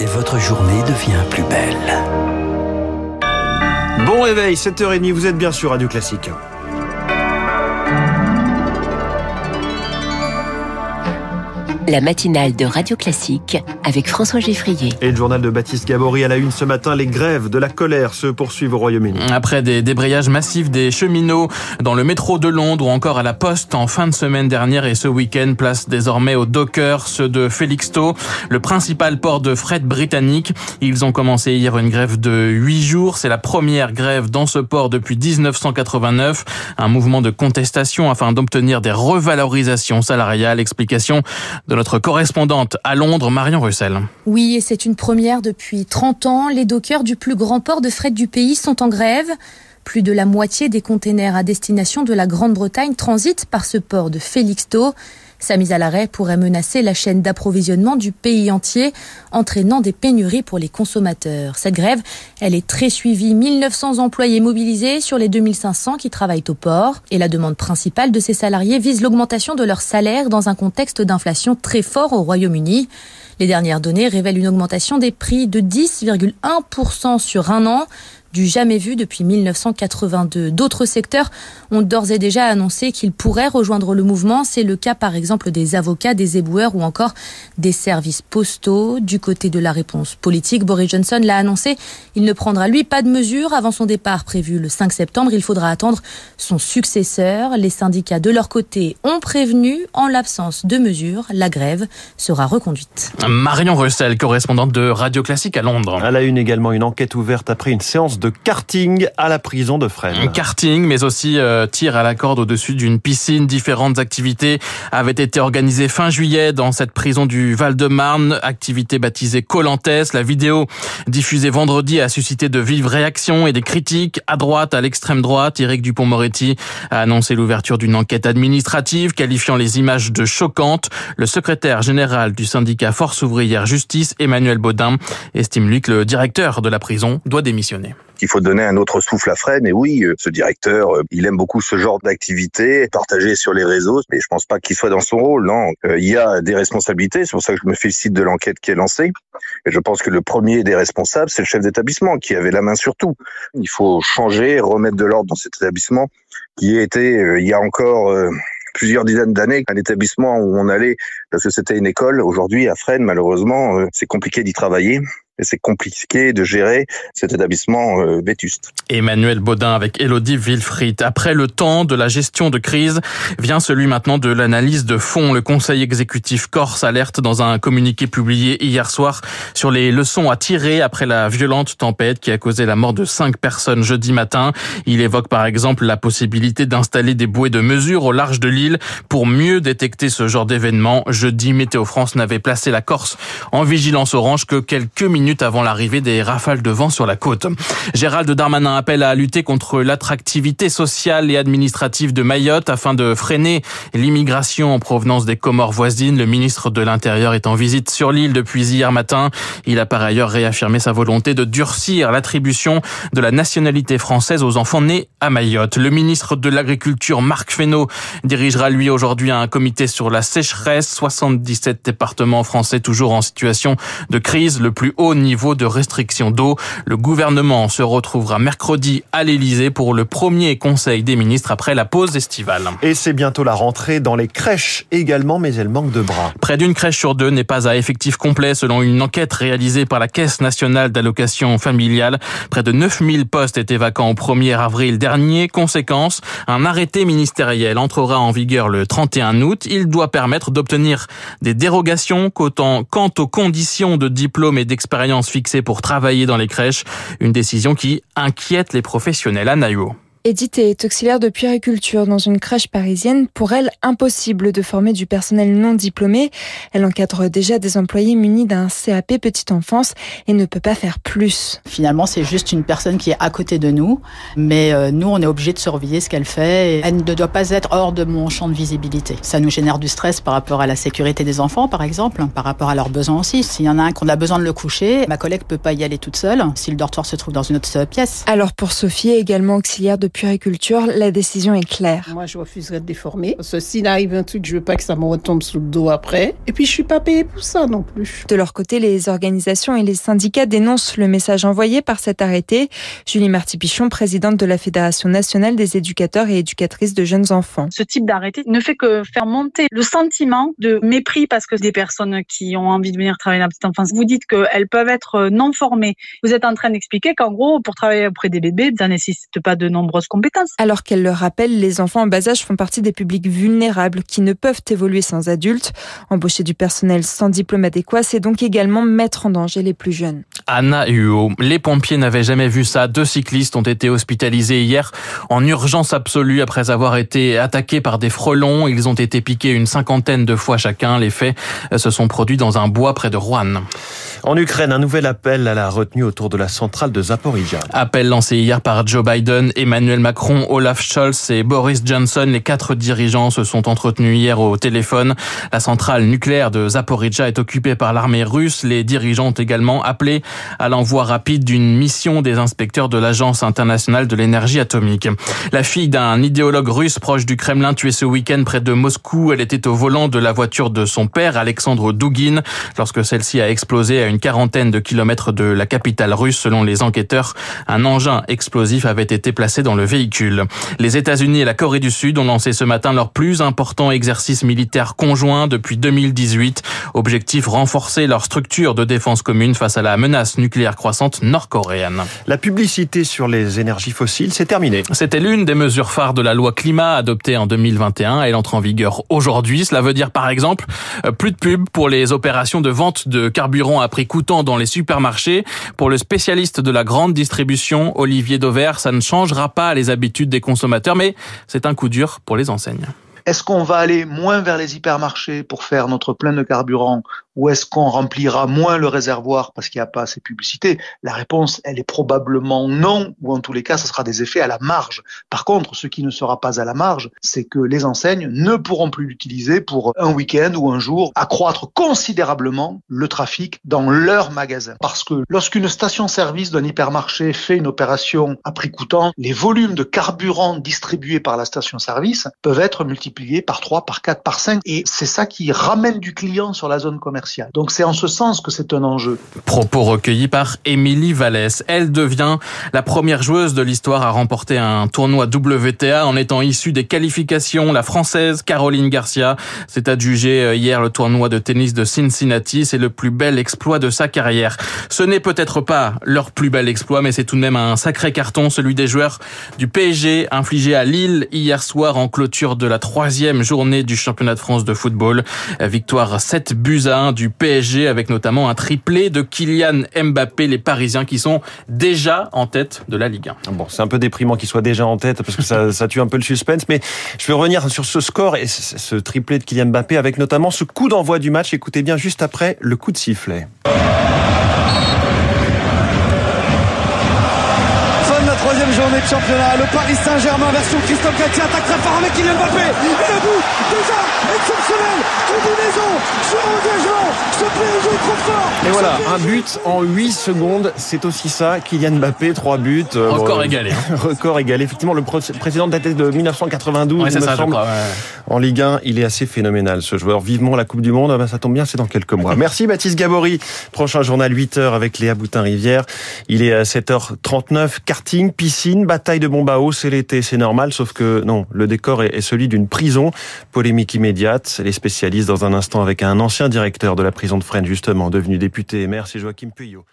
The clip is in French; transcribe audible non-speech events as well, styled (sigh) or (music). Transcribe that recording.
et votre journée devient plus belle. Bon réveil, 7h30, vous êtes bien sûr Radio Classique. La matinale de Radio Classique avec François Geffrier. Et le journal de Baptiste Gabory à la une ce matin, les grèves de la colère se poursuivent au Royaume-Uni. Après des débrayages massifs des cheminots dans le métro de Londres ou encore à la Poste en fin de semaine dernière et ce week-end, place désormais aux dockers, ceux de Felixstowe, le principal port de fret britannique. Ils ont commencé hier une grève de 8 jours. C'est la première grève dans ce port depuis 1989. Un mouvement de contestation afin d'obtenir des revalorisations salariales. Explication de notre correspondante à Londres, Marion Russell. Oui, et c'est une première depuis 30 ans. Les dockers du plus grand port de fret du pays sont en grève. Plus de la moitié des containers à destination de la Grande-Bretagne transitent par ce port de Felixstowe. Sa mise à l'arrêt pourrait menacer la chaîne d'approvisionnement du pays entier, entraînant des pénuries pour les consommateurs. Cette grève, elle est très suivie. 1900 employés mobilisés sur les 2500 qui travaillent au port. Et la demande principale de ces salariés vise l'augmentation de leur salaire dans un contexte d'inflation très fort au Royaume-Uni. Les dernières données révèlent une augmentation des prix de 10,1% sur un an du jamais vu depuis 1982. D'autres secteurs ont d'ores et déjà annoncé qu'ils pourraient rejoindre le mouvement. C'est le cas par exemple des avocats, des éboueurs ou encore des services postaux. Du côté de la réponse politique, Boris Johnson l'a annoncé, il ne prendra lui pas de mesures avant son départ prévu le 5 septembre. Il faudra attendre son successeur. Les syndicats de leur côté ont prévenu, en l'absence de mesures, la grève sera reconduite. Marion Russell, correspondante de Radio Classique à Londres. Elle a une également une enquête ouverte après une séance de karting à la prison de Fresnes. Karting, mais aussi euh, tir à la corde au-dessus d'une piscine. Différentes activités avaient été organisées fin juillet dans cette prison du Val-de-Marne. Activité baptisée Colantes. La vidéo diffusée vendredi a suscité de vives réactions et des critiques à droite, à l'extrême droite. Éric Dupont-Moretti a annoncé l'ouverture d'une enquête administrative qualifiant les images de choquantes. Le secrétaire général du syndicat Force ouvrière Justice, Emmanuel Baudin, estime lui que le directeur de la prison doit démissionner qu'il faut donner un autre souffle à Fred. Et oui, euh, ce directeur, euh, il aime beaucoup ce genre d'activité, partagée sur les réseaux, mais je pense pas qu'il soit dans son rôle. Non, euh, il y a des responsabilités. C'est pour ça que je me félicite de l'enquête qui est lancée. Et je pense que le premier des responsables, c'est le chef d'établissement qui avait la main sur tout. Il faut changer, remettre de l'ordre dans cet établissement qui était, il y a encore plusieurs dizaines d'années, un établissement où on allait parce que c'était une école. Aujourd'hui, à Fresnes, malheureusement, c'est compliqué d'y travailler et c'est compliqué de gérer cet établissement euh, vétuste. Emmanuel Baudin avec Elodie Wilfried. Après le temps de la gestion de crise, vient celui maintenant de l'analyse de fond. Le Conseil exécutif Corse alerte dans un communiqué publié hier soir sur les leçons à tirer après la violente tempête qui a causé la mort de cinq personnes jeudi matin. Il évoque par exemple la possibilité d'installer des bouées de mesure au large de l'île pour mieux détecter ce genre d'événement. Jeudi, Météo France n'avait placé la Corse en vigilance orange que quelques minutes avant l'arrivée des rafales de vent sur la côte. Gérald Darmanin appelle à lutter contre l'attractivité sociale et administrative de Mayotte afin de freiner l'immigration en provenance des Comores voisines. Le ministre de l'Intérieur est en visite sur l'île depuis hier matin. Il a par ailleurs réaffirmé sa volonté de durcir l'attribution de la nationalité française aux enfants nés à Mayotte. Le ministre de l'Agriculture, Marc Fesneau, dirigera lui aujourd'hui un comité sur la sécheresse. 77 départements français toujours en situation de crise. Le plus haut niveau de restriction d'eau. Le gouvernement se retrouvera mercredi à l'Elysée pour le premier conseil des ministres après la pause estivale. Et c'est bientôt la rentrée dans les crèches également, mais elle manque de bras. Près d'une crèche sur deux n'est pas à effectif complet selon une enquête réalisée par la Caisse nationale d'allocation familiale. Près de 9000 postes étaient vacants au 1er avril dernier. Conséquence, un arrêté ministériel entrera en vigueur le 31 août. Il doit permettre d'obtenir des dérogations quant aux conditions de diplôme et d'expérience fixée pour travailler dans les crèches, une décision qui inquiète les professionnels à Naïo. Edith est auxiliaire de puériculture dans une crèche parisienne. Pour elle, impossible de former du personnel non diplômé. Elle encadre déjà des employés munis d'un CAP petite enfance et ne peut pas faire plus. Finalement, c'est juste une personne qui est à côté de nous, mais euh, nous, on est obligé de surveiller ce qu'elle fait. Elle ne doit pas être hors de mon champ de visibilité. Ça nous génère du stress par rapport à la sécurité des enfants, par exemple, par rapport à leurs besoins aussi. S'il y en a un qu'on a besoin de le coucher, ma collègue peut pas y aller toute seule si le dortoir se trouve dans une autre pièce. Alors pour Sophie, également auxiliaire de puériculture, la décision est claire. Moi, je refuserais de déformer. Parce que s'il arrive un truc, je veux pas que ça me retombe sous le dos après. Et puis, je suis pas payée pour ça non plus. De leur côté, les organisations et les syndicats dénoncent le message envoyé par cet arrêté. Julie Marty-Pichon, présidente de la Fédération nationale des éducateurs et éducatrices de jeunes enfants. Ce type d'arrêté ne fait que faire monter le sentiment de mépris parce que des personnes qui ont envie de venir travailler dans la petite enfance, vous dites qu'elles peuvent être non formées. Vous êtes en train d'expliquer qu'en gros, pour travailler auprès des bébés, ça nécessite pas de nombreuses compétences. Alors qu'elle le rappelle, les enfants en bas âge font partie des publics vulnérables qui ne peuvent évoluer sans adultes. Embaucher du personnel sans diplôme adéquat, c'est donc également mettre en danger les plus jeunes. Anna Huot, les pompiers n'avaient jamais vu ça. Deux cyclistes ont été hospitalisés hier en urgence absolue après avoir été attaqués par des frelons. Ils ont été piqués une cinquantaine de fois chacun. Les faits se sont produits dans un bois près de Rouen. En Ukraine, un nouvel appel à la retenue autour de la centrale de Zaporizhia. Appel lancé hier par Joe Biden, Emmanuel Macron, Olaf Scholz et Boris Johnson. Les quatre dirigeants se sont entretenus hier au téléphone. La centrale nucléaire de Zaporizhia est occupée par l'armée russe. Les dirigeants ont également appelé à l'envoi rapide d'une mission des inspecteurs de l'Agence internationale de l'énergie atomique. La fille d'un idéologue russe proche du Kremlin tuée ce week-end près de Moscou, elle était au volant de la voiture de son père, Alexandre Dugin, lorsque celle-ci a explosé à une quarantaine de kilomètres de la capitale russe. Selon les enquêteurs, un engin explosif avait été placé dans le véhicule. Les États-Unis et la Corée du Sud ont lancé ce matin leur plus important exercice militaire conjoint depuis 2018. Objectif renforcer leur structure de défense commune face à la menace nucléaire croissante nord-coréenne. La publicité sur les énergies fossiles, c'est terminé. C'était l'une des mesures phares de la loi climat adoptée en 2021. Elle entre en vigueur aujourd'hui. Cela veut dire par exemple plus de pub pour les opérations de vente de carburant à prix coûtant dans les supermarchés. Pour le spécialiste de la grande distribution, Olivier Dauvert, ça ne changera pas les habitudes des consommateurs, mais c'est un coup dur pour les enseignes. Est-ce qu'on va aller moins vers les hypermarchés pour faire notre plein de carburant ou est-ce qu'on remplira moins le réservoir parce qu'il n'y a pas assez de publicité? La réponse, elle est probablement non, ou en tous les cas, ce sera des effets à la marge. Par contre, ce qui ne sera pas à la marge, c'est que les enseignes ne pourront plus l'utiliser pour un week-end ou un jour, accroître considérablement le trafic dans leur magasin. Parce que lorsqu'une station-service d'un hypermarché fait une opération à prix coûtant, les volumes de carburant distribués par la station-service peuvent être multipliés par 3, par 4, par 5, et c'est ça qui ramène du client sur la zone commerciale. Donc c'est en ce sens que c'est un enjeu. Propos recueillis par Émilie Vallès. Elle devient la première joueuse de l'histoire à remporter un tournoi WTA en étant issue des qualifications. La française Caroline Garcia s'est adjugée hier le tournoi de tennis de Cincinnati. C'est le plus bel exploit de sa carrière. Ce n'est peut-être pas leur plus bel exploit, mais c'est tout de même un sacré carton, celui des joueurs du PSG infligé à Lille hier soir en clôture de la troisième journée du championnat de France de football. Victoire 7 buts à 1 du PSG avec notamment un triplé de Kylian Mbappé, les Parisiens qui sont déjà en tête de la Ligue 1. Bon, c'est un peu déprimant qu'ils soient déjà en tête parce que ça, (laughs) ça tue un peu le suspense, mais je vais revenir sur ce score et ce triplé de Kylian Mbappé avec notamment ce coup d'envoi du match. Écoutez bien juste après le coup de sifflet. troisième journée de championnat. Le Paris Saint-Germain version Christophe Galtier attaque très fort avec Kylian Mbappé. Et le but, déjà exceptionnel. Combinaison sur engagement. Et voilà, un but en 8 secondes. C'est aussi ça. Kylian Mbappé, 3 buts. Record bon, égalé. (laughs) record égalé. Effectivement, le président datait de 1992. Ouais, il me ça, semble. crois, ouais. En Ligue 1, il est assez phénoménal ce joueur. Vivement la Coupe du Monde. Ben, ça tombe bien, c'est dans quelques mois. (laughs) Merci Baptiste Gabory. Prochain journal 8h avec Léa Boutin-Rivière. Il est à 7h39. Karting, piscine, bataille de bombes à eau, c'est l'été, c'est normal, sauf que non, le décor est celui d'une prison. Polémique immédiate. Les spécialistes dans un instant avec un ancien directeur de la prison de Fresnes, justement, devenu député et maire, c'est Joachim Puyot.